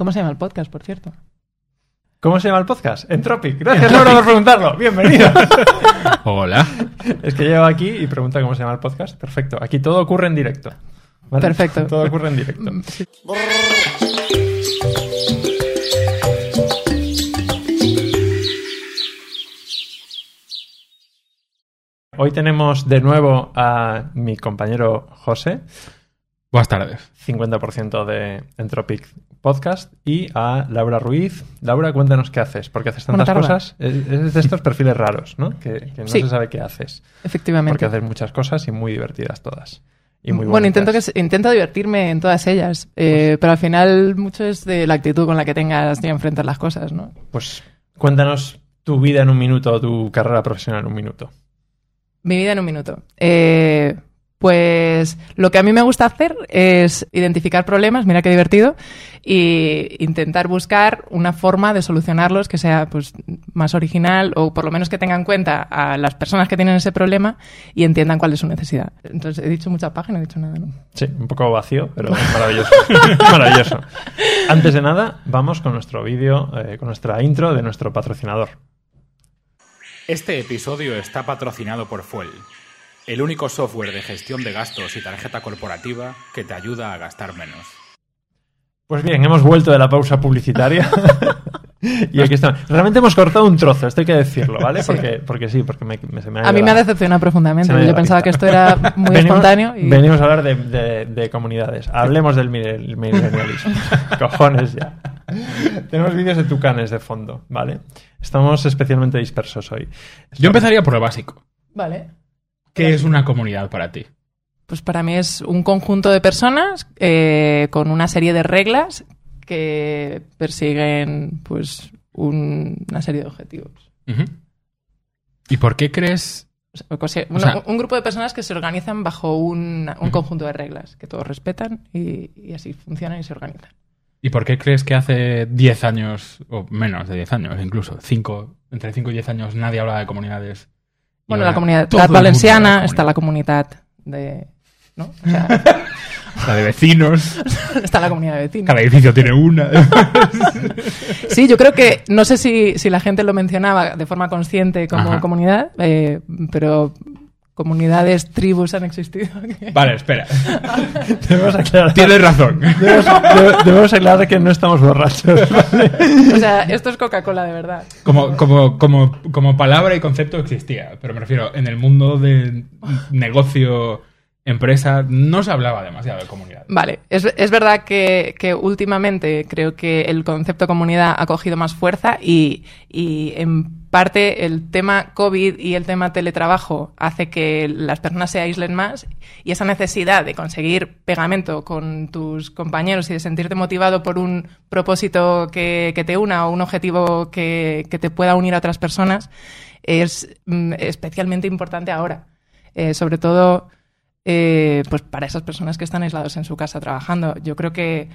¿Cómo se llama el podcast, por cierto? ¿Cómo se llama el podcast? Entropic. Gracias, Laura, por preguntarlo. Bienvenido. Hola. es que llego aquí y pregunta cómo se llama el podcast. Perfecto. Aquí todo ocurre en directo. ¿vale? Perfecto. Todo ocurre en directo. Hoy tenemos de nuevo a mi compañero José, Buenas tardes. 50% de Entropic Podcast, y a Laura Ruiz. Laura, cuéntanos qué haces, porque haces tantas cosas. Es es de estos perfiles raros, ¿no? Que, que no Sí. se sabe qué haces. Efectivamente. Porque haces muchas cosas y muy divertidas todas. Y muy bueno, intento, que, intento divertirme en todas ellas, eh, pero al final mucho es de la actitud con la que tengas de enfrentar las cosas, ¿no? Pues cuéntanos tu vida en un minuto o tu carrera profesional en un minuto. Mi vida en un minuto. Eh, pues lo que a mí me gusta hacer es identificar problemas, mira qué divertido, y intentar buscar una forma de solucionarlos que sea pues, más original o por lo menos que tenga en cuenta a las personas que tienen ese problema y entiendan cuál es su necesidad. Entonces, he dicho mucha no he dicho nada, ¿no? Sí, un poco vacío, pero maravilloso. maravilloso. Antes de nada, vamos con nuestro vídeo, eh, con nuestra intro de nuestro patrocinador. Este episodio está patrocinado por Fuel, el único software de gestión de gastos y tarjeta corporativa que te ayuda a gastar menos. Pues bien, hemos vuelto de la pausa publicitaria. y aquí estamos. Realmente hemos cortado un trozo, esto hay que decirlo, ¿vale? Sí. Porque, porque sí, porque me, me- se me ha A mí me ha decepcionado profundamente. Yo pensaba que esto era muy Venimos- espontáneo y... Venimos a hablar de, de- de comunidades. Hablemos del mil- millennialismo. Cojones ya. Tenemos vídeos de tucanes de fondo, ¿vale? Estamos especialmente dispersos hoy. Yo empezaría por lo básico. Vale. ¿Qué es una comunidad para ti? Pues para mí es un conjunto de personas eh, con una serie de reglas que persiguen pues un- una serie de objetivos. ¿Y por qué crees? O sea, o sea, O un- sea- un grupo de personas que se organizan bajo un, un conjunto de reglas que todos respetan y, y así funcionan y se organizan. ¿Y por qué crees que hace 10 años, o menos de 10 años incluso, cinco, entre 5 y 10 años, nadie hablaba de comunidades? Bueno, la comunidad valenciana está la comunidad de... ¿no? O sea. La de vecinos, está la comunidad de vecinos. cada edificio tiene una. Sí, yo creo que no sé si, si la gente lo mencionaba de forma consciente como Ajá. comunidad, eh, pero comunidades, tribus han existido. vale, espera. Debemos aclarar, Tienes razón. debemos, debe- debemos aclarar que no estamos borrachos. ¿vale? o sea, esto es Coca-Cola de verdad. Como, como, como, como palabra y concepto existía, pero me refiero, en el mundo de negocio, empresa, no se hablaba demasiado de comunidad. Vale, es, es verdad que, que últimamente creo que el concepto comunidad ha cogido más fuerza y, y en parte el tema COVID y el tema teletrabajo hace que las personas se aíslen más y esa necesidad de conseguir pegamento con tus compañeros y de sentirte motivado por un propósito que, que te una o un objetivo que, que te pueda unir a otras personas es mm, especialmente importante ahora. Eh, sobre todo eh, pues para esas personas que están aislados en su casa trabajando. Yo creo que,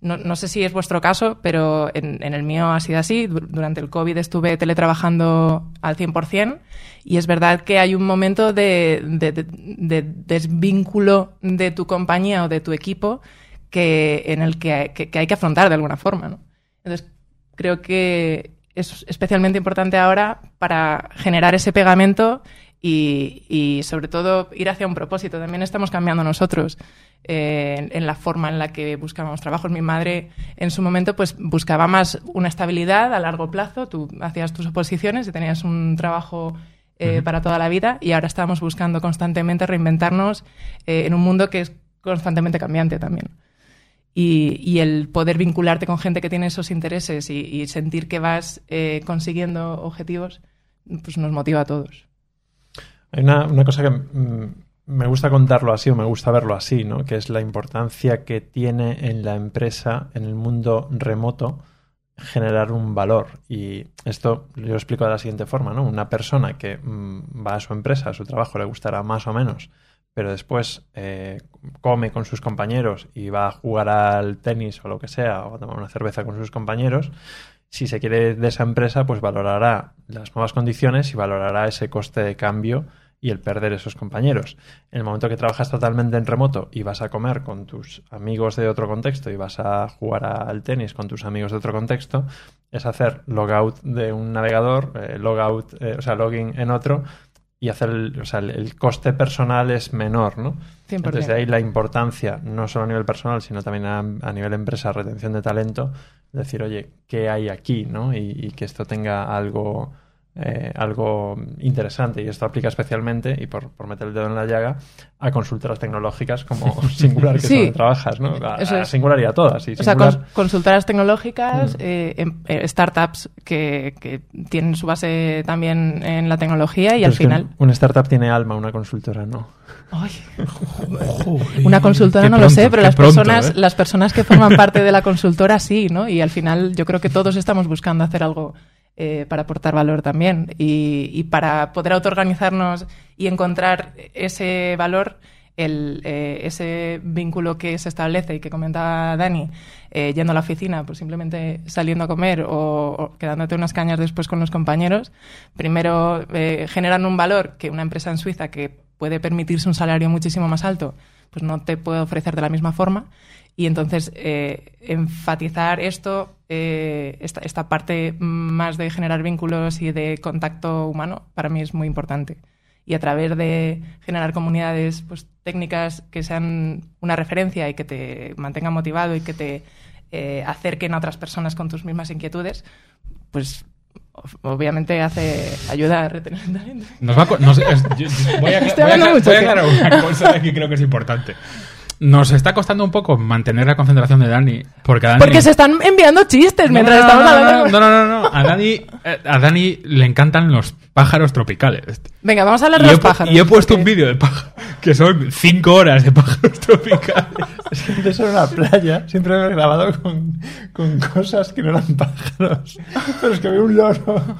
no, sé si es vuestro caso, pero en, el mío ha sido así. Du- Durante el COVID estuve teletrabajando al 100% y es verdad que hay un momento de, de- de- de desvínculo de tu compañía o de tu equipo que, en el que, hay- que- afrontar de alguna forma. Entonces, creo que es especialmente importante ahora para generar ese pegamento y, y, sobre todo ir hacia un propósito. También estamos cambiando nosotros eh, en, en la forma en la que buscábamos trabajos. Mi madre en su momento pues buscaba más una estabilidad a largo plazo. Tú hacías tus oposiciones y tenías un trabajo eh, para toda la vida y ahora estamos buscando constantemente reinventarnos eh, en un mundo que es constantemente cambiante también. Y, y el poder vincularte con gente que tiene esos intereses y, y sentir que vas eh, consiguiendo objetivos, pues nos motiva a todos. Hay una, una cosa que mm, me gusta contarlo así o me gusta verlo así, ¿no? Que es la importancia que tiene en la empresa, en el mundo remoto, generar un valor. Y esto lo explico de la siguiente forma, ¿no? Una persona que mm, va a su empresa, a su trabajo, le gustará más o menos, pero después eh, come con sus compañeros y va a jugar al tenis o lo que sea, o a tomar una cerveza con sus compañeros, si se quiere de esa empresa, pues valorará las nuevas condiciones y valorará ese coste de cambio y el perder esos compañeros. En el momento que trabajas totalmente en remoto y vas a comer con tus amigos de otro contexto y vas a jugar al tenis con tus amigos de otro contexto, es hacer logout de un navegador, eh, logout, eh, o sea, login en otro y hacer el, o sea, el, el coste personal es menor, ¿no? 100%. Entonces de ahí la importancia, no solo a nivel personal, sino también a, a nivel empresa, retención de talento, decir, oye, ¿qué hay aquí? ¿no? Y, y que esto tenga algo, eh, algo interesante. Y esto aplica especialmente, y por, por meter el dedo en la llaga, a consultoras tecnológicas como Singular, que Sí. es donde trabajas, ¿no? A, Eso a es. Singular y a todas. Y O sea, cons- consultoras tecnológicas, Mm. eh, em- eh, startups que, que tienen su base también en la tecnología y Pero al final... Una startup tiene alma, una consultora no. Ay, una consultora qué no lo sé, pero las pronto, personas, ¿eh? las personas que forman parte de la consultora sí, ¿no? Y al final yo creo que todos estamos buscando hacer algo eh, para aportar valor también. Y, para poder autoorganizarnos y encontrar ese valor, el, eh, ese vínculo que se establece y que comentaba Dani, eh, yendo a la oficina, pues simplemente saliendo a comer o, quedándote unas cañas después con los compañeros, primero eh, generan un valor que una empresa en Suiza que puede permitirse un salario muchísimo más alto, pues no te puede ofrecer de la misma forma. Y entonces enfatizar esto, eh, esta, esta parte más de generar vínculos y de contacto humano, para mí es muy importante. Y a través de generar comunidades pues, técnicas que sean una referencia y que te mantengan motivado y que te eh, acerquen a otras personas con tus mismas inquietudes, pues obviamente hace ayuda a retener el talento. Nos va a nos- es- yo- yo- voy a, voy a- voy a aclarar una cosa que creo que es importante. Nos está costando un poco mantener la concentración de Dani. Porque a Dani Porque se están enviando chistes No, mientras no, estamos no, no, hablando. No, no, no, no. A Dani, eh, a Dani le encantan los pájaros tropicales. Venga, vamos a hablar Y de he, los pájaros. y he puesto un vídeo de pájaros que son cinco horas de pájaros tropicales. Es que antes era una playa, siempre lo he grabado con, con cosas que no eran pájaros. Pero es que veo un loro.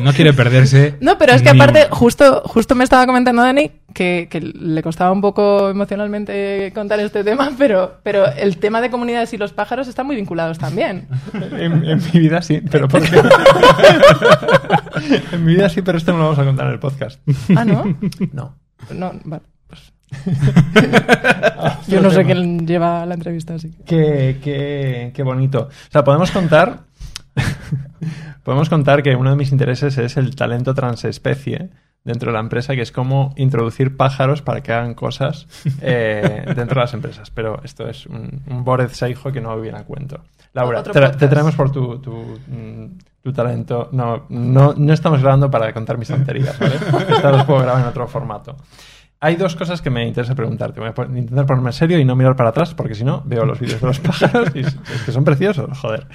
No quiere perderse. No, pero es que aparte, justo, justo me estaba comentando Dani que, que le costaba un poco emocionalmente contar este tema, pero, pero el tema de comunidades y los pájaros están muy vinculados también. En, en mi vida sí, pero ¿por qué? en mi vida sí, pero esto no lo vamos a contar en el podcast. Ah, ¿no? No. No, vale, pues. Yo no sé quién lleva la entrevista, así que. Qué, qué, qué bonito. O sea, podemos contar. Podemos contar que uno de mis intereses es el talento transespecie dentro de la empresa, que es cómo introducir pájaros para que hagan cosas eh, dentro de las empresas. Pero esto es un, un Borez Seijo que no viene a cuento. Laura, te, te traemos por tu, tu, tu talento. No, no, no estamos grabando para contar mis tonterías, ¿vale? Esta los puedo grabar en otro formato. Hay dos cosas que me interesa preguntarte. Voy a intentar ponerme serio y no mirar para atrás, porque si no, veo los vídeos de los pájaros y es que son preciosos, joder.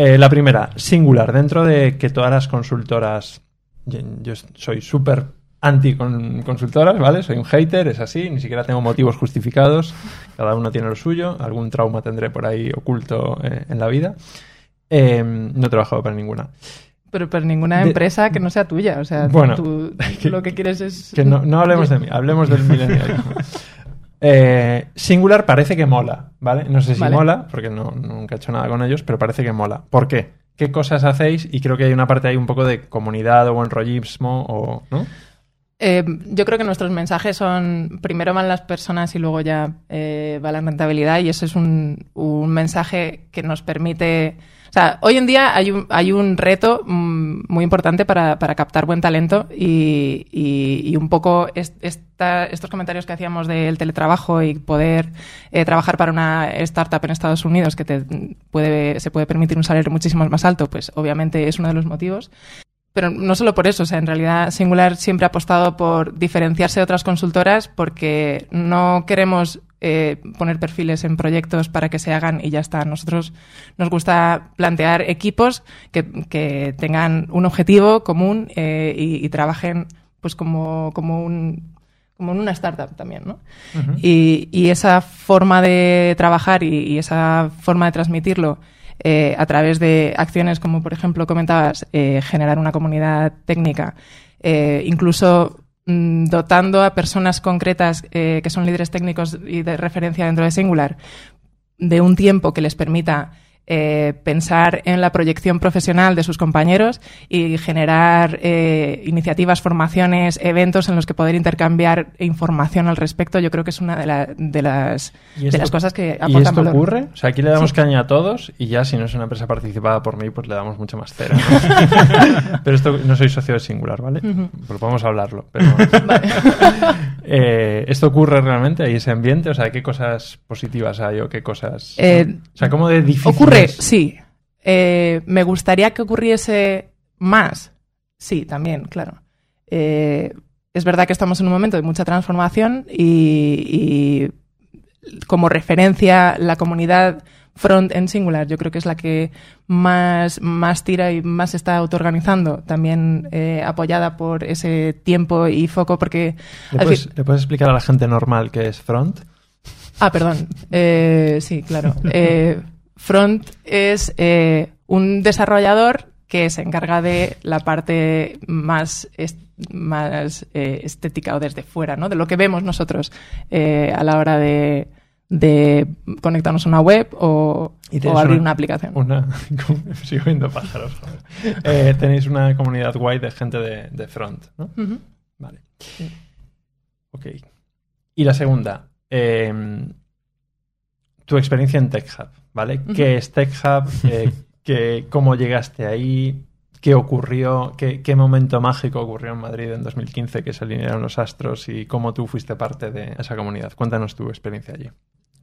Eh, la primera, singular. Dentro de que todas las consultoras. Yo, yo soy súper anti con consultoras, ¿vale? Soy un hater, es así, ni siquiera tengo motivos justificados. Cada uno tiene lo suyo, algún trauma tendré por ahí oculto eh, en la vida. Eh, no he trabajado para ninguna. Pero, pero ninguna De- empresa que no sea tuya. O sea, Bueno, tú que- lo que quieres es. Que no, no hablemos de mí, hablemos del milenialismo. Eh, Singular parece que mola, ¿vale? No sé si Vale. mola, porque no, nunca he hecho nada con ellos, pero parece que mola. ¿Por qué? ¿Qué cosas hacéis? Y creo que hay una parte ahí un poco de comunidad o buen rollismo, o, ¿no? Eh, yo creo que nuestros mensajes son, primero van las personas y luego ya eh, va la rentabilidad y eso es un, un mensaje que nos permite... O sea, hoy en día hay un, hay un reto mm, muy importante para, para captar buen talento y, y- un poco estos comentarios que hacíamos del teletrabajo y poder eh, trabajar para una startup en Estados Unidos que te puede, se puede permitir un salario muchísimo más alto, pues obviamente es uno de los motivos. Pero no solo por eso, o sea, en realidad Singular siempre ha apostado por diferenciarse de otras consultoras porque no queremos eh, poner perfiles en proyectos para que se hagan y ya está. Nosotros nos gusta plantear equipos que, que tengan un objetivo común eh, y, y trabajen pues como, como un como en una startup también, ¿no? y, y esa forma de trabajar y, y esa forma de transmitirlo eh, a través de acciones como, por ejemplo, comentabas, eh, generar una comunidad técnica, eh, incluso mm, dotando a personas concretas que son líderes técnicos y de referencia dentro de Singular de un tiempo que les permita eh, pensar en la proyección profesional de sus compañeros y generar eh, iniciativas, formaciones, eventos en los que poder intercambiar información al respecto, yo creo que es una de, la- de las, ¿Y de esto- las cosas que ¿Y aportan esto valor. ocurre? O sea, aquí le damos caña a todos y ya si no es una empresa participada por mí, pues le damos mucho más cera. ¿no? pero esto no soy socio de Singular, ¿vale? Pues podemos hablarlo. Pero, Eh, ¿Esto ocurre realmente? ¿Hay ese ambiente? O sea, ¿qué cosas positivas hay o qué cosas...? Eh, o sea, ¿cómo de difícil Ocurre, es? sí. Eh, ¿Me gustaría que ocurriese más? Sí, también, claro. Es verdad que estamos en un momento de mucha transformación y, y como referencia la comunidad front en singular yo creo que es la que más, más tira y más está autoorganizando, también eh, apoyada por ese tiempo y foco porque... ¿Le puedes, fin- le puedes explicar a la gente normal qué es front? Ah, perdón. Eh, sí, claro. Eh, Front es eh, un desarrollador que se encarga de la parte más, est- más estética o desde fuera, ¿no? De lo que vemos nosotros a la hora de, de conectarnos a una web o, abrir una- una, aplicación. Una... Sigo viendo pájaros. Eh, tenéis una comunidad guay de gente de, de front, ¿no? Vale. Ok. Y la segunda, eh, tu experiencia en TechHub, ¿vale? ¿Qué es TechHub? Eh, ¿Cómo llegaste ahí? ¿Qué ocurrió? ¿Qué, qué momento mágico ocurrió en Madrid en 2015 que se alinearon los astros y cómo tú fuiste parte de esa comunidad? Cuéntanos tu experiencia allí.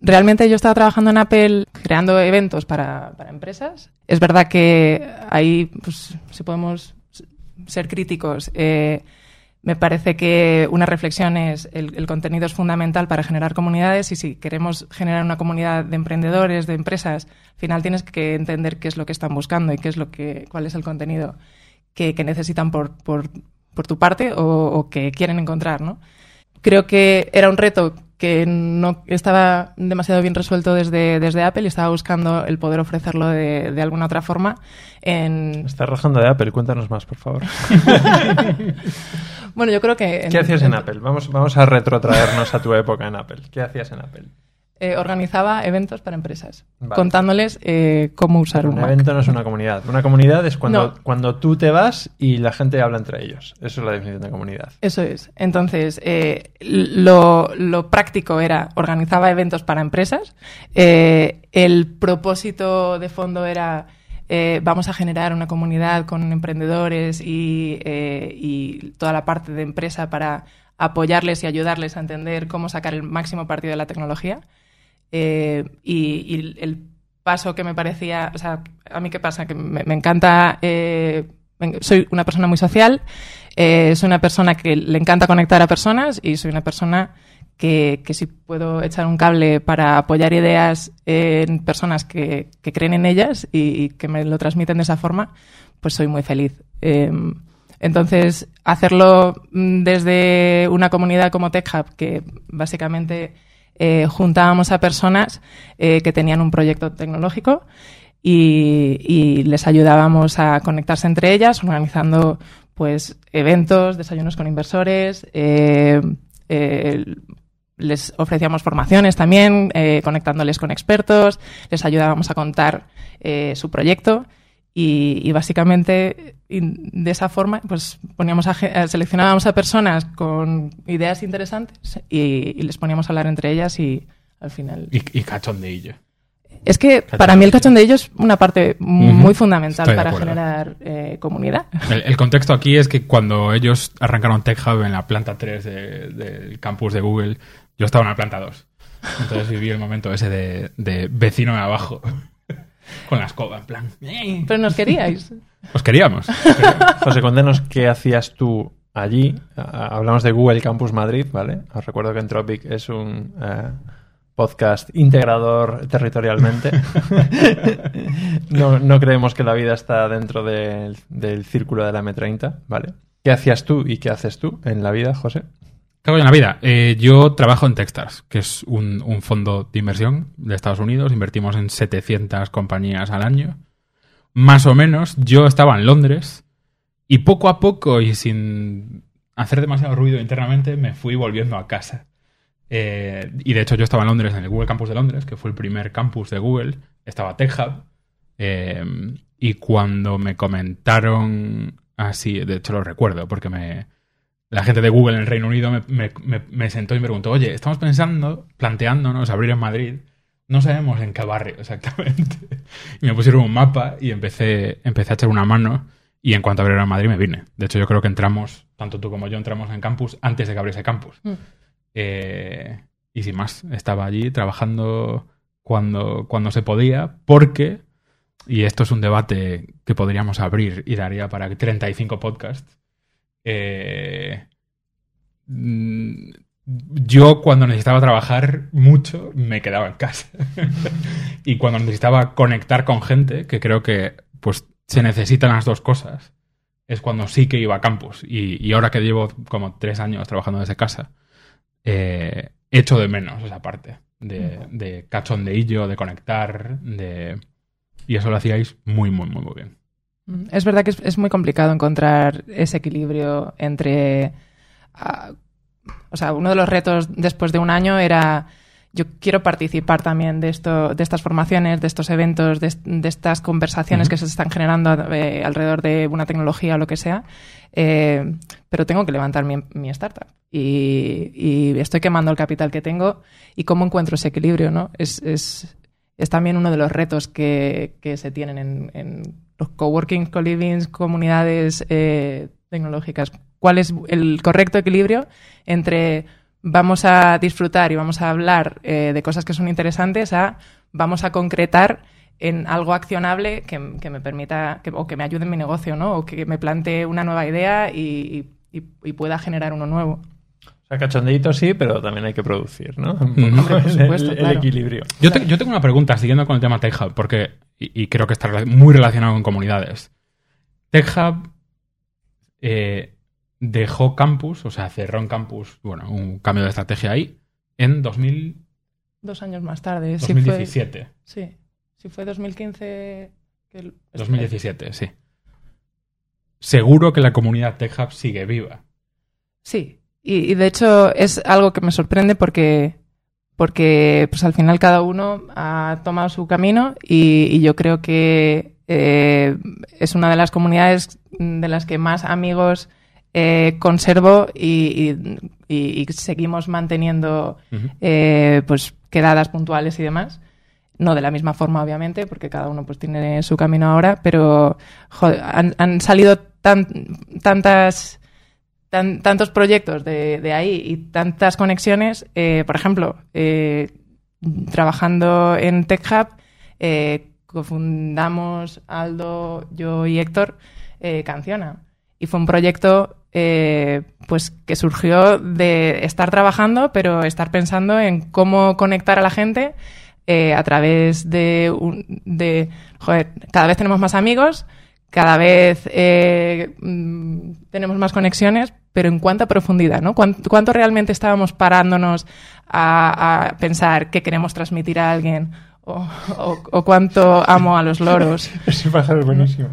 Realmente yo estaba trabajando en Apple creando eventos para, para empresas. Es verdad que ahí, pues, si podemos ser críticos, eh, me parece que una reflexión es el, el contenido es fundamental para generar comunidades y si queremos generar una comunidad de emprendedores, de empresas, al final tienes que entender qué es lo que están buscando y qué es lo que, cuál es el contenido que, necesitan por, por, por tu parte o, o que quieren encontrar, ¿no? Creo que era un reto que no estaba demasiado bien resuelto desde, desde Apple y estaba buscando el poder ofrecerlo de, de alguna otra forma. En, Estás rajando de Apple, cuéntanos más, por favor. bueno, yo creo que... ¿Qué hacías en Apple? Vamos, vamos a retrotraernos a tu época en Apple. ¿Qué hacías en Apple? Eh, organizaba eventos para empresas, Vale. contándoles eh, cómo usar un, Un Mac. evento no es una comunidad. Una comunidad es cuando, No. cuando tú te vas y la gente habla entre ellos. Eso es la definición de comunidad. Eso es. Entonces, eh, lo, lo práctico era organizaba eventos para empresas. Eh, el propósito de fondo era eh, vamos a generar una comunidad con emprendedores y, eh, y toda la parte de empresa para apoyarles y ayudarles a entender cómo sacar el máximo partido de la tecnología. Eh, y, el paso que me parecía, o sea, a mí qué pasa, que me, encanta, eh, soy una persona muy social, eh, soy una persona que le encanta conectar a personas y soy una persona que, que si puedo echar un cable para apoyar ideas en personas que, que creen en ellas y, y que me lo transmiten de esa forma, pues soy muy feliz. Eh, entonces, hacerlo mm, desde una comunidad como TechHub, que básicamente eh, juntábamos a personas eh, que tenían un proyecto tecnológico y, les ayudábamos a conectarse entre ellas, organizando pues eventos, desayunos con inversores, eh, les ofrecíamos formaciones también, conectándoles con expertos, les ayudábamos a contar su proyecto y, y básicamente y de esa forma pues poníamos a, ge- eh, seleccionábamos a personas con ideas interesantes y, y les poníamos a hablar entre ellas y al final Y, y cachondeillo. es que para mí el cachondeillo es una parte muy fundamental Estoy para generar eh, comunidad. El, el contexto aquí es que cuando ellos arrancaron TechHub en la planta 3 de- del campus de Google, yo estaba en la planta 2. Entonces viví el momento ese de, de vecino de abajo. Con la escoba, en plan. Pero nos queríais. Os queríamos. José, cuéntanos qué hacías tú allí. Hablamos de Google Campus Madrid, ¿vale? Os recuerdo que Entropic es un eh, podcast integrador territorialmente. no, no creemos que la vida está dentro del, del círculo de la M30, ¿vale? ¿Qué hacías tú y qué haces tú en la vida, José? ¿Qué hago yo en la vida? Eh, yo trabajo en Techstars, que es un, fondo de inversión de Estados Unidos. Invertimos en 700 compañías al año. Más o menos, yo estaba en Londres y poco a poco y sin hacer demasiado ruido internamente me fui volviendo a casa. Eh, y de hecho yo estaba en Londres, en el Google Campus de Londres, que fue el primer campus de Google. Estaba TechHub, Eh, y cuando me comentaron así, de hecho lo recuerdo, porque me, la gente de Google en el Reino Unido me, me- me- me sentó y me preguntó, oye, estamos pensando, planteándonos abrir en Madrid, no sabemos en qué barrio exactamente. Y me pusieron un mapa y empecé, empecé a echar una mano y en cuanto abrieron en Madrid me vine. De hecho yo creo que entramos, tanto tú como yo entramos en campus antes de que abriese campus. Mm. Eh, y sin más, estaba allí trabajando cuando, cuando se podía, porque, y esto es un debate que podríamos abrir y daría para 35 podcasts, eh, mm, yo cuando necesitaba trabajar mucho me quedaba en casa. y cuando necesitaba conectar con gente, que creo que pues se necesitan las dos cosas, es cuando sí que iba a campus. Y, y ahora que llevo como tres años trabajando desde casa, eh, echo de menos esa parte de, de cachondeillo, de conectar, de... Y eso lo hacíais muy, muy, muy, muy bien. Es verdad que es, es muy complicado encontrar ese equilibrio entre... ah, o sea, uno de los retos después de un año era yo quiero participar también de esto, de estas formaciones, de estos eventos, de, de estas conversaciones que se están generando eh, alrededor de una tecnología o lo que sea, eh, pero tengo que levantar mi, mi startup. Y, y estoy quemando el capital que tengo y cómo encuentro ese equilibrio, ¿no? Es, es, es también uno de los retos que, que se tienen en, en los coworking, co-livings, comunidades eh, tecnológicas. ¿Cuál es el correcto equilibrio entre vamos a disfrutar y vamos a hablar eh, de cosas que son interesantes a vamos a concretar en algo accionable que, que me permita que- o que me ayude en mi negocio, ¿no? O que me plantee una nueva idea y, pueda generar uno nuevo. O sea, cachondeito sí, pero también hay que producir, ¿no? Un Ujú. poco Hombre, por el- supuesto, el, claro. equilibrio. Yo, te- yo tengo una pregunta siguiendo con el tema TechHub, porque, y, y creo que está muy relacionado con comunidades. TechHub eh, dejó campus, o sea, cerró en campus, bueno, un cambio de estrategia ahí, en 2000 Dos años más tarde. sí fue- 2017. Sí, sí fue 2015. que el- 2017, sí. Seguro que la comunidad TechHub sigue viva. Sí, y, y de hecho es algo que me sorprende porque, porque pues al final cada uno ha tomado su camino y, y yo creo que eh, es una de las comunidades de las que más amigos eh, conservo y, y- seguimos manteniendo eh, pues quedadas puntuales y demás. No de la misma forma, obviamente, porque cada uno pues tiene su camino ahora, pero joder, han, han salido tan, tantas, tan- tantos proyectos de, ahí y tantas conexiones. eh, por ejemplo, eh, trabajando en TechHub, eh, cofundamos Aldo, yo y Héctor eh, Canciona. Y fue un proyecto pues que surgió de estar trabajando, pero estar pensando en cómo conectar a la gente a través de, un- de joder, cada vez tenemos más amigos, cada vez eh, mm, tenemos más conexiones, pero en cuánta profundidad, ¿no? ¿Cuán- ¿Cuánto, realmente estábamos parándonos a, a pensar qué queremos transmitir a alguien? O, o- o cuánto amo a los loros. Ese pájaro es buenísimo.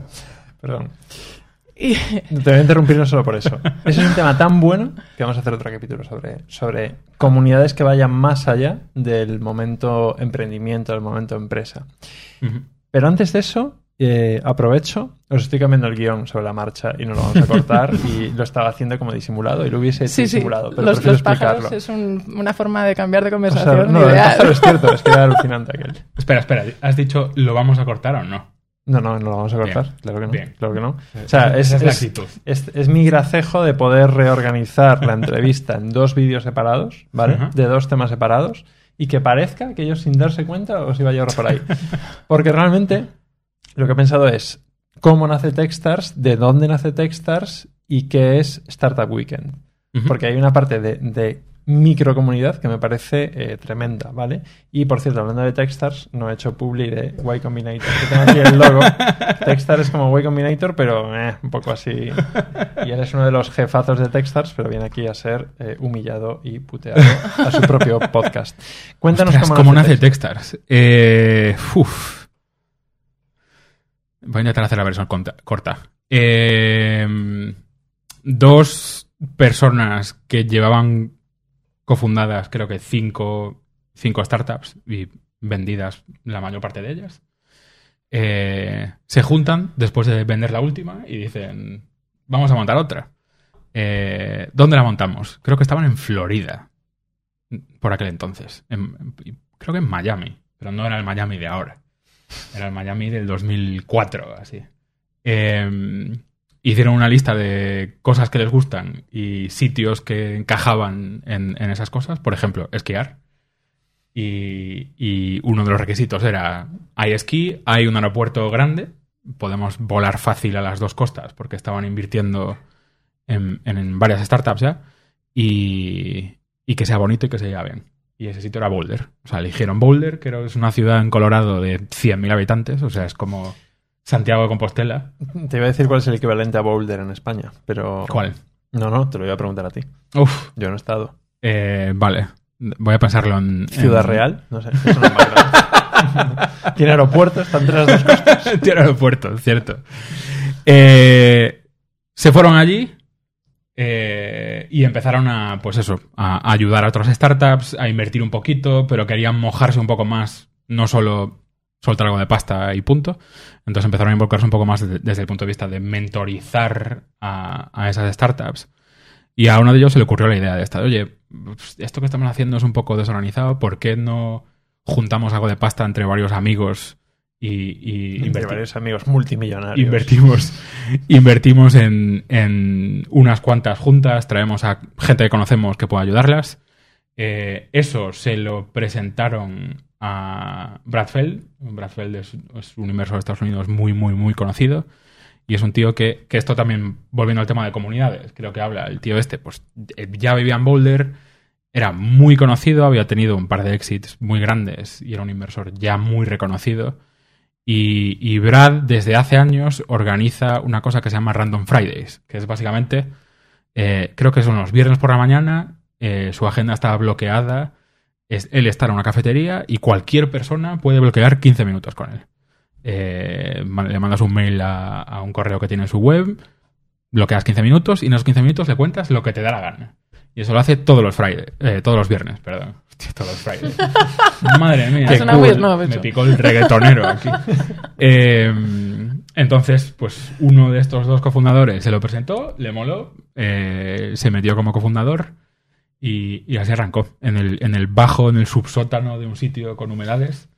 Perdón. Y- Te voy a interrumpir no solo por eso. Ese es un tema tan bueno que vamos a hacer otro capítulo sobre, sobre comunidades que vayan más allá del momento emprendimiento, del momento empresa. Pero antes de eso, eh, aprovecho, os estoy cambiando el guion sobre la marcha y no lo vamos a cortar y lo estaba haciendo como disimulado y lo hubiese hecho Sí, sí. disimulado, pero Los, pájaros es un- una forma de cambiar de O sea, conversación no, ideal. pájaro es cierto, es que era alucinante aquel. Espera, espera, ¿has dicho lo vamos a cortar o no? No, no, no lo vamos a cortar, Bien, claro que no. bien. Claro que no. O sea, es, es la es- actitud. es- es mi gracejo de poder reorganizar la entrevista en dos vídeos separados, ¿vale? De dos temas separados y que parezca que ellos sin darse cuenta os iba a llevar por ahí. Porque realmente lo que he pensado es cómo nace Techstars, de dónde nace Techstars y qué es Startup Weekend. Porque hay una parte de, de microcomunidad que me parece eh, tremenda, ¿vale? Y por cierto, hablando de Techstars, no he hecho publi de Y Combinator, que tengo aquí el logo. Techstars es como Y Combinator, pero eh, un poco así. Y él es uno de los jefazos de Techstars, pero viene aquí a ser eh, humillado y puteado a su propio podcast. Cuéntanos Ostras, cómo, nace, Techstars. Techstars. Eh, uf. Voy a intentar hacer la versión corta. Eh, dos personas que llevaban cofundadas, creo que cinco, cinco startups y vendidas la mayor parte de ellas. eh, se juntan después de vender la última y dicen, vamos a montar otra. Eh, ¿Dónde la montamos? Creo que estaban en Florida, por aquel entonces. En- creo que en Miami, pero no era el Miami de ahora. Era el Miami del 2004, así. Eh, hicieron una lista de cosas que les gustan y sitios que encajaban en, esas cosas. Por ejemplo, esquiar. Y, uno de los requisitos era, hay esquí, hay un aeropuerto grande, podemos volar fácil a las dos costas porque estaban invirtiendo en, en varias startups ya, y, y que sea bonito y que se lleve bien. Y ese sitio era Boulder. O sea, eligieron Boulder, que es una ciudad en Colorado de 100.000 habitantes, o sea, es como Santiago de Compostela. Te iba a decir cuál es el equivalente a Boulder en España, pero... ¿Cuál? No, no, te lo iba a preguntar a ti. Uf, Yo no he estado. eh, vale. Voy a pensarlo en... Ciudad en- Real, no sé. eso no es. Tiene aeropuerto, está entre las dos cosas. Tiene aeropuerto, cierto. Eh, se fueron allí eh, y empezaron a, pues eso, a, ayudar a otras startups, a invertir un poquito, pero querían mojarse un poco más, no solo soltar algo de pasta y punto. Entonces empezaron a involucrarse un poco más desde, desde el punto de vista de mentorizar a, a esas startups. Y a uno de ellos se le ocurrió la idea de esta, oye, pues, esto que estamos haciendo es un poco desorganizado, ¿por qué no juntamos algo de pasta entre varios amigos y, y varios amigos multimillonarios. invertimos, invertimos en, en unas cuantas juntas, traemos a gente que conocemos que pueda ayudarlas. Eh, eso se lo presentaron a Brad Feld. Brad Feld es, es un inversor de Estados Unidos muy, muy, muy conocido. Y es un tío que, que esto también, volviendo al tema de comunidades, creo que habla el tío este, pues eh, ya vivía en Boulder, era muy conocido, había tenido un par de exits muy grandes y era un inversor ya muy reconocido. Y, y Brad, desde hace años, organiza una cosa que se llama Random Fridays, que es básicamente, eh, creo que son los viernes por la mañana, eh, su agenda está bloqueada, es él está en una cafetería y cualquier persona puede bloquear 15 minutos con él. Eh, le mandas un mail a, a un correo que tiene en su web, bloqueas 15 minutos y en esos 15 minutos le cuentas lo que te da la gana. Y eso lo hace todos los Fridays, eh, todos los viernes, perdón. Hostia, todos los Fridays. Madre mía. Qué cool. snob Me picó el reggaetonero aquí. Eh, entonces, pues uno de estos dos cofundadores se lo presentó, le moló, eh, se metió como cofundador y, y así arrancó. En el, en el bajo, en el subsótano de un sitio con humedades,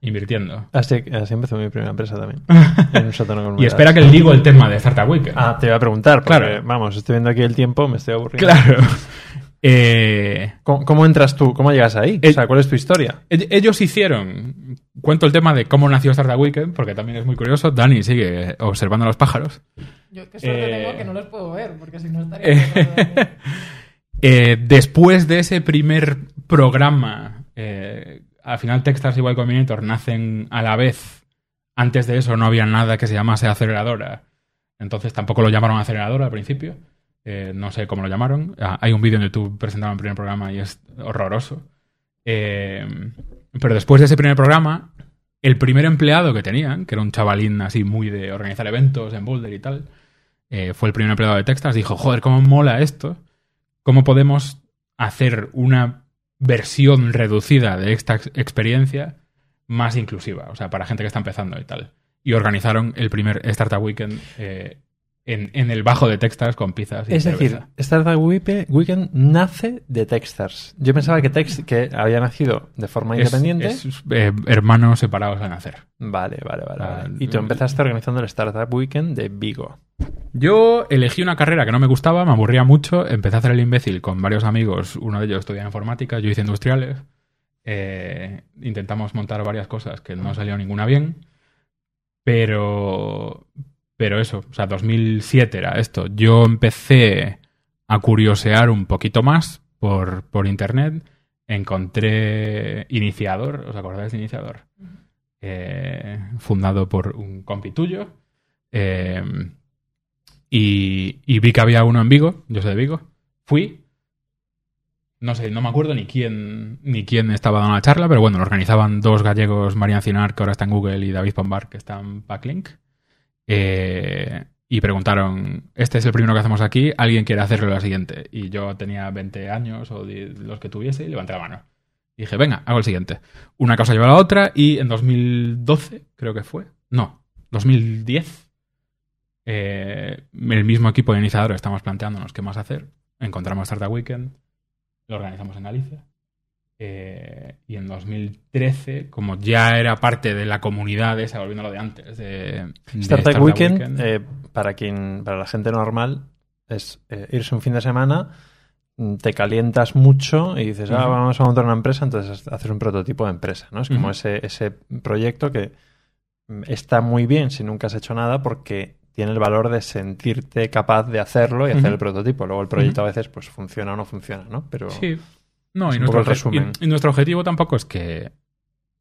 invirtiendo. Así, así empezó mi primera empresa también. En un sótano con Y espera que le digo el tema de Startup Weekend. Ah, te iba a preguntar, porque, Claro. vamos, estoy viendo aquí el tiempo, me estoy aburriendo. claro. Eh, ¿Cómo, cómo entras tú? ¿Cómo llegas ahí? Eh, o sea, ¿cuál es tu historia? Ell- Ellos hicieron. Cuento el tema de cómo nació Startup Weekend, porque también es muy curioso. Dani sigue observando a los pájaros. Yo qué suerte Eh, tengo que no los puedo ver, porque si no estaría... Eh, después de ese primer programa, eh, al final y Y Combinator nacen a la vez. Antes de eso no había nada que se llamase aceleradora. Entonces tampoco lo llamaron aceleradora al principio. Eh, no sé cómo lo llamaron. Ah, hay un vídeo en YouTube presentado en el primer programa y es horroroso. Eh, pero después de ese primer programa, el primer empleado que tenían, que era un chavalín así muy de organizar eventos en Boulder y tal, eh, fue el primer empleado de Techstars, dijo, joder, cómo mola esto. ¿Cómo podemos hacer una versión reducida de esta ex- experiencia más inclusiva? O sea, para gente que está empezando y tal. Y organizaron el primer Startup Weekend en, en el bajo de Techstars con pizzas y Es decir. Startup Week- Weekend nace de Techstars. Yo pensaba que, Tex, que había nacido de forma Es- independiente. es, eh, hermanos separados al nacer. Vale, vale, vale. Ah, vale. Y tú mm. empezaste organizando el Startup Weekend de Vigo. Yo elegí una carrera que no me gustaba, me aburría mucho, empecé a hacer el imbécil con varios amigos, uno de ellos estudiaba informática, yo hice industriales, Eh, intentamos montar varias cosas que no salió ninguna bien, pero, pero eso, o sea, 2007 era esto. Yo empecé a curiosear un poquito más por, por internet, encontré Iniciador, ¿os acordáis de Iniciador? Eh, fundado por un compi tuyo. Eh, y, y vi que había uno en Vigo, yo soy de Vigo. Fui. No sé, no me acuerdo ni quién, ni quién estaba dando la charla, pero bueno, lo organizaban dos gallegos, Marian Cinar, que ahora está en Google, y David Pombar, que está en Backlink. Eh, y preguntaron, este es el primero que hacemos aquí, ¿alguien quiere hacerlo la siguiente? Y yo tenía 20 años o los que tuviese y levanté la mano. Y dije, venga, hago el siguiente. Una cosa lleva a la otra y en 2012, creo que fue, no, 2010, eh, el mismo equipo de iniciadores estamos planteándonos qué más hacer. Encontramos Startup Weekend, lo organizamos en Galicia. Eh, y en 2013, como ya era parte de la comunidad esa, volviendo a lo de antes, de, de Startup Weekend, eh, para quien, para la gente normal, es eh, irse un fin de semana, mm, te calientas mucho y dices, ah, vamos a montar una empresa, entonces haces un prototipo de empresa, ¿no? Es como ese, ese proyecto que mm, está muy bien si nunca has hecho nada porque tiene el valor de sentirte capaz de hacerlo y hacer el prototipo. Luego el proyecto a veces pues funciona o no funciona, ¿no? Pero Sí. No, y nuestro, y- y objetivo tampoco es que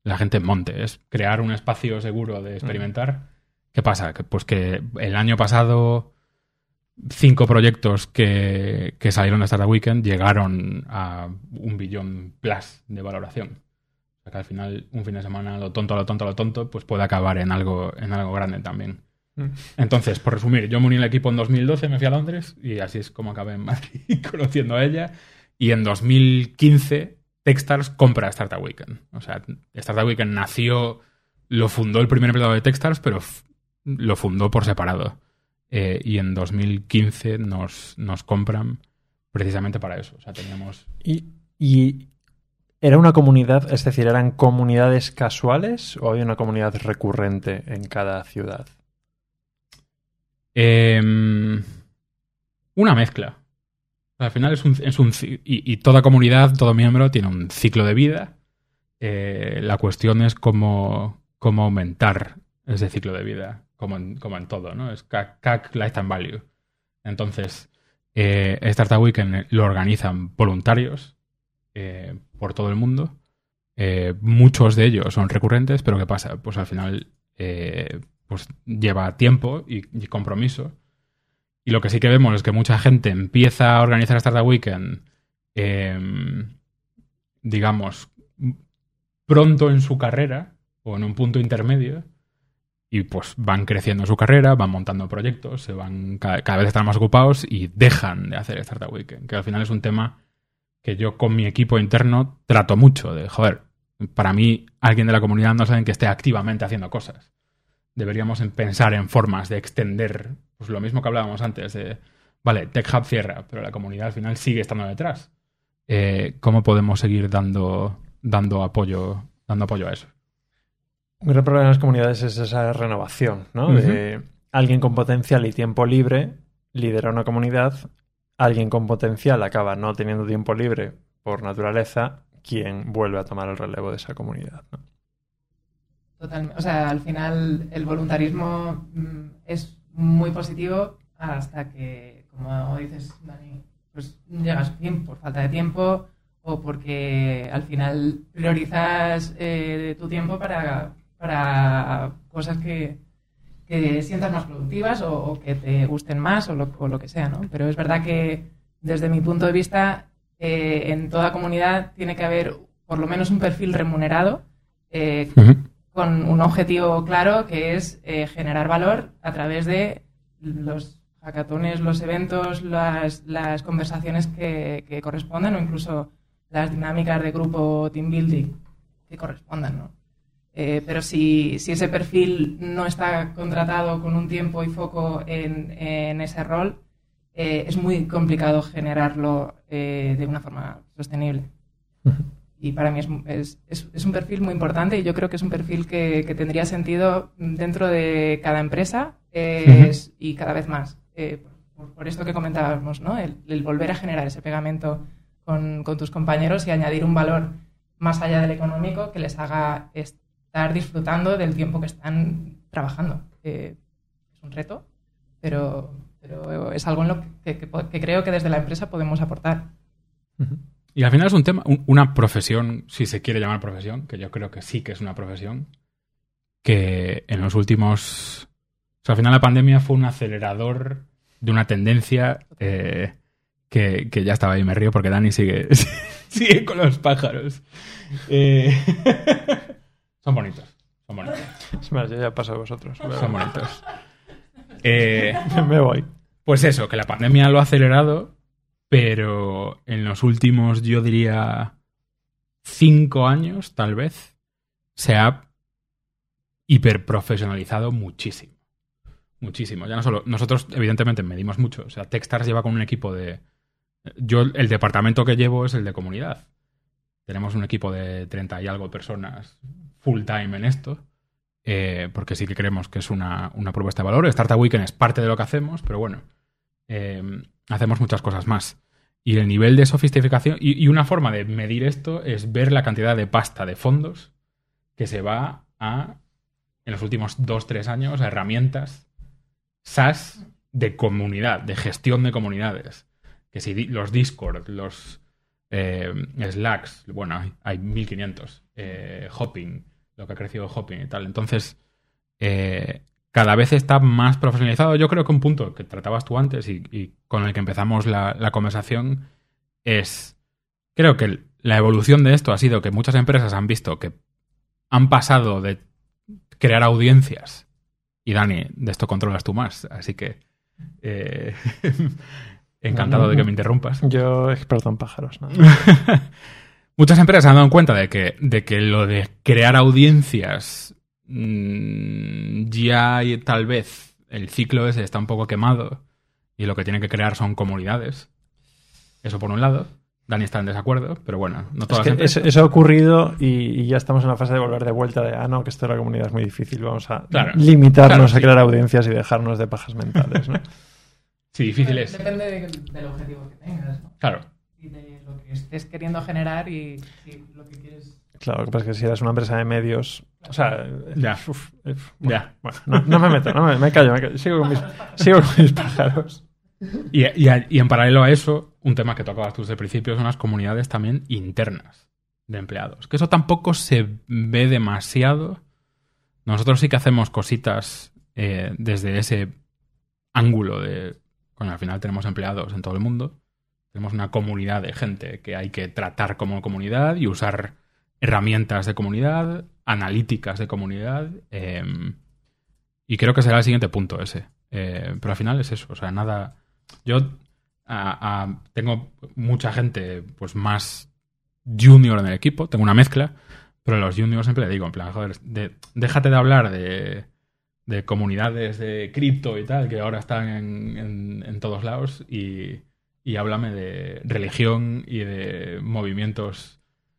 la gente monte, es crear un espacio seguro de experimentar. ¿Qué pasa? Que, pues que el año pasado cinco proyectos que, que salieron de Startup Weekend llegaron a un billón plus de valoración. O sea que al final, un fin de semana, lo tonto, lo tonto, lo tonto, pues puede acabar en algo, en algo grande también. Mm. Entonces, por resumir, yo me uní al equipo en 2012, me fui a Londres y así es como acabé en Madrid conociendo a ella. Y en 2015, Techstars compra Startup Weekend. O sea, Startup Weekend nació, lo fundó el primer empleado de Techstars, pero lo fundó por separado. Eh, y en 2015 nos, nos compran precisamente para eso. O sea, teníamos... Y, y era una comunidad, es decir, ¿eran comunidades casuales o había una comunidad recurrente en cada ciudad? Em, una mezcla. Al final es un, es un y, y toda comunidad, todo miembro tiene un ciclo de vida. Eh, la cuestión es cómo, cómo aumentar ese ciclo de vida, como en, como en todo, ¿no? Es CAC, CAC Lifetime Value. Entonces, eh, Startup Weekend lo organizan voluntarios eh, por todo el mundo. Eh, muchos de ellos son recurrentes, pero ¿qué pasa? Pues al final eh, pues lleva tiempo y compromiso. Y lo que sí que vemos es que mucha gente empieza a organizar Startup Weekend, eh, digamos, pronto en su carrera o en un punto intermedio y pues van creciendo en su carrera, van montando proyectos, se van cada, cada vez están más ocupados y dejan de hacer Startup Weekend, que al final es un tema que yo con mi equipo interno trato mucho de, joder, para mí alguien de la comunidad no saben que esté activamente haciendo cosas. Deberíamos en pensar en formas de extender, pues lo mismo que hablábamos antes de, vale, Tech Hub cierra, pero la comunidad al final sigue estando detrás. Eh, ¿Cómo podemos seguir dando, dando apoyo, dando apoyo a eso? Un gran problema en las comunidades es esa renovación, ¿no? De alguien con potencial y tiempo libre lidera una comunidad, alguien con potencial acaba no teniendo tiempo libre por naturaleza, quien vuelve a tomar el relevo de esa comunidad. ¿no? Totalmente. O sea, al final el voluntarismo mm, es muy positivo hasta que, como dices, Dani, pues llegas bien por falta de tiempo o porque al final priorizas eh, tu tiempo para, para cosas que, que sientas más productivas o, que te gusten más o lo, o lo que sea, ¿no? Pero es verdad que desde mi punto de vista eh, en toda comunidad tiene que haber por lo menos un perfil remunerado eh, con un objetivo claro que es eh, generar valor a través de los hackatones, los eventos, las, conversaciones que, que correspondan o incluso las dinámicas de grupo team building que correspondan. Eh, pero si, ese perfil no está contratado con un tiempo y foco en, ese rol, eh, es muy complicado generarlo de una forma sostenible. Y para mí es, es, es, un perfil muy importante y yo creo que es un perfil que, que tendría sentido dentro de cada empresa eh, es- y cada vez más. Eh, por, por esto que comentábamos, ¿no? El, el volver a generar ese pegamento con, con tus compañeros y añadir un valor más allá del económico que les haga estar disfrutando del tiempo que están trabajando. Eh, es un reto, pero, pero es algo en lo que, que- que creo que desde la empresa podemos aportar. Y al final es un tema, un- una profesión, si se quiere llamar profesión, que yo creo que sí que es una profesión, que en los últimos... O sea, al final la pandemia fue un acelerador de una tendencia eh, que, que ya estaba ahí, me río porque Dani sigue, sigue con los pájaros. Eh, son bonitos, son bonitos, Es más, yo ya paso a vosotros. son bonitos. Eh, Me voy. pues eso, que la pandemia lo ha acelerado, pero en los últimos, yo diría, cinco años, tal vez, se ha hiperprofesionalizado muchísimo. Muchísimo. Ya no solo. Nosotros, evidentemente, medimos mucho. O sea, Techstars lleva con un equipo de. Yo, el departamento que llevo es el de comunidad. Tenemos un equipo de 30 y algo personas full time en esto. eh, porque sí que creemos que es una, una propuesta de valor. Startup Weekend es parte de lo que hacemos, pero bueno, eh, hacemos muchas cosas más. Y el nivel de sofisticación. Y, una forma de medir esto es ver la cantidad de pasta de fondos que se va a, en los últimos dos, tres años, a herramientas SaaS de comunidad, de gestión de comunidades. Que si los Discord, los eh, Slacks, bueno, hay, hay 1500, eh, Hopping, lo que ha crecido Hopping y tal. Entonces, eh, cada vez está más profesionalizado. Yo creo que un punto que tratabas tú antes y, y con el que empezamos la, la conversación es, creo que la evolución de esto ha sido que muchas empresas han visto que han pasado de crear audiencias. Y Dani, de esto controlas tú más, así que eh, encantado de que me interrumpas. Yo experto en pájaros, ¿no? Muchas empresas se han dado cuenta de que, de que lo de crear audiencias mm, ya hay- tal vez el ciclo ese está un poco quemado y lo que tienen que crear son comunidades. Eso por un lado. Dani está en desacuerdo, pero bueno, no Es todas que las empresas. eso, eso ha ocurrido y, y ya estamos en la fase de volver de vuelta de, ah, no, que esto de la comunidad es muy difícil, vamos a Claro. limitarnos Claro, sí. a crear audiencias y dejarnos de pajas mentales, ¿no? Sí, difícil es. Depende de- del objetivo que tengas, ¿no? Claro. Y de lo que estés queriendo generar y si lo que quieres. Claro, lo que pasa es que si eres una empresa de medios, o sea, Ya. uf, uf, bueno, Ya. bueno, no, no me meto, no me, me callo, me callo. Sigo, con mis, sigo con mis pájaros. Y, y- y en paralelo a eso, un tema que tocabas tú desde el principio son las comunidades también internas de empleados. Que eso tampoco se ve demasiado. Nosotros sí que hacemos cositas eh, desde ese ángulo de. Bueno, al final tenemos empleados en todo el mundo. Tenemos una comunidad de gente que hay que tratar como comunidad y usar herramientas de comunidad, analíticas de comunidad. eh, y creo que será el siguiente punto ese. Eh, pero al final es eso. O sea, nada. Yo tengo mucha gente pues más junior en el equipo, tengo una mezcla, pero a los juniors siempre le digo, en plan, joder, de- déjate de hablar de, de comunidades de cripto y tal, que ahora están en, en- en todos lados, y, y háblame de religión y de movimientos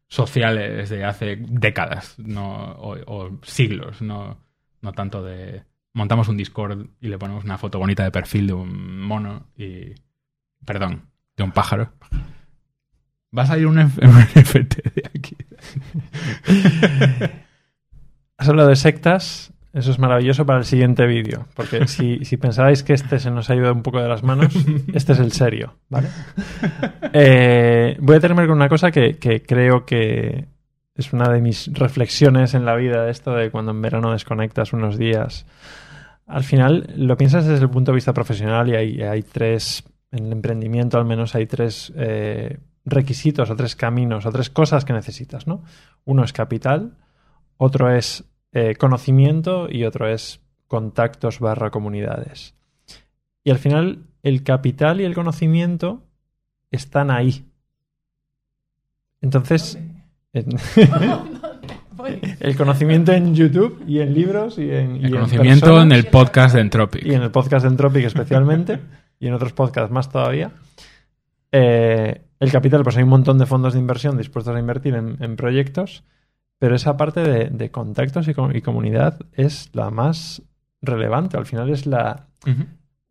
sociales de hace décadas no, o, siglos, no, no tanto de montamos un Discord y le ponemos una foto bonita de perfil de un mono y... Perdón, de un pájaro. Va a salir un, un NFT de aquí. Has hablado de sectas, eso es maravilloso para el siguiente vídeo, porque si, si pensabais que este se nos ha ido un poco de las manos, este es el serio, ¿vale? Eh, voy a terminar con una cosa que, que creo que es una de mis reflexiones en la vida, esto de cuando en verano desconectas unos días. Al final lo piensas desde el punto de vista profesional y hay, hay tres, en el emprendimiento al menos hay tres eh, requisitos o tres caminos o tres cosas que necesitas, ¿no? Uno es capital, otro es eh, conocimiento y otro es contactos barra comunidades. Y al final el capital y el conocimiento están ahí. Entonces, el conocimiento en YouTube y en libros y en... y El en conocimiento personas en el podcast de Entropic. y en el podcast de Entropic especialmente y en otros podcasts más todavía. Eh, el capital, pues hay un montón de fondos de inversión dispuestos a invertir en, en proyectos, pero esa parte de, de contactos y, com- y comunidad es la más relevante. Al final es la,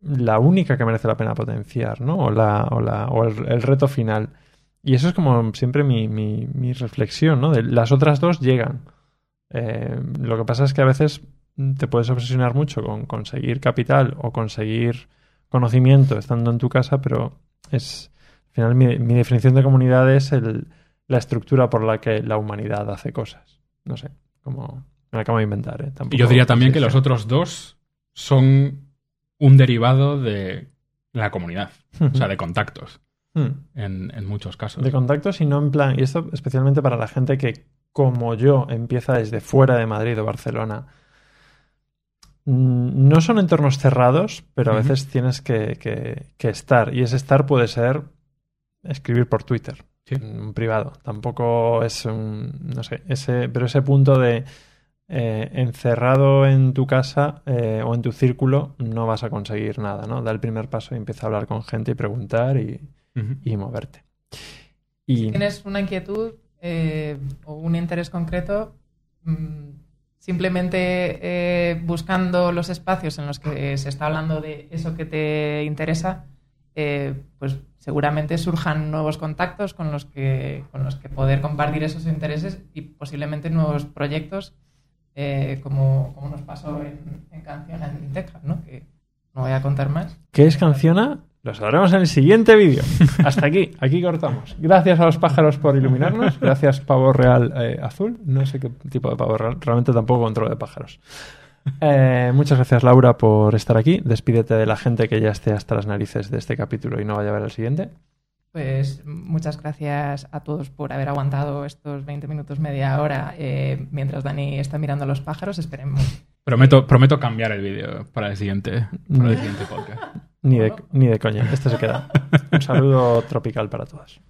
la única que merece la pena potenciar, ¿no? O, la, o, la, o el, el reto final. Y eso es como siempre mi, mi, mi reflexión, ¿no? De las otras dos llegan. Eh, lo que pasa es que a veces te puedes obsesionar mucho con conseguir capital o conseguir conocimiento estando en tu casa, pero es al final mi, mi definición de comunidad es el, la estructura por la que la humanidad hace cosas. No sé, como me la acabo de inventar. ¿eh? Y Tampoco- yo diría también que los otros dos son un derivado de la comunidad, o sea, de contactos, Hmm. en, en muchos casos. De contactos y no en plan, y esto especialmente para la gente que, como yo, empieza desde fuera de Madrid o Barcelona. Mm, No son entornos cerrados, pero a veces tienes que, que- que estar. Y ese estar puede ser escribir por Twitter, Sí. en privado. Tampoco es un, no sé, ese, pero ese punto de eh, encerrado en tu casa eh, o en tu círculo no vas a conseguir nada, ¿no? Da el primer paso y empieza a hablar con gente y preguntar y, y moverte. Y tienes una inquietud eh, o un interés concreto, mm, simplemente eh, buscando los espacios en los que se está hablando de eso que te interesa, eh, pues seguramente surjan nuevos contactos con los que con los que poder compartir esos intereses y posiblemente nuevos proyectos, eh, como, como nos pasó en, en Canción en Texas, ¿no? Que no voy a contar más. ¿Qué es Canciona? Lo sabremos en el siguiente vídeo. Hasta aquí, aquí cortamos. Gracias a los pájaros por iluminarnos. Gracias, pavo real eh, azul. No sé qué tipo de pavo real. Realmente tampoco controlo de pájaros. Eh, muchas gracias, Laura, por estar aquí. Despídete de la gente que ya esté hasta las narices de este capítulo y no vaya a ver el siguiente. Pues muchas gracias a todos por haber aguantado estos 20 minutos, media hora, eh, mientras Dani está mirando a los pájaros. Esperemos. Prometo, prometo cambiar el vídeo para el siguiente, para el siguiente podcast. Ni de, ni de coña. Este se queda. Un saludo tropical para todos.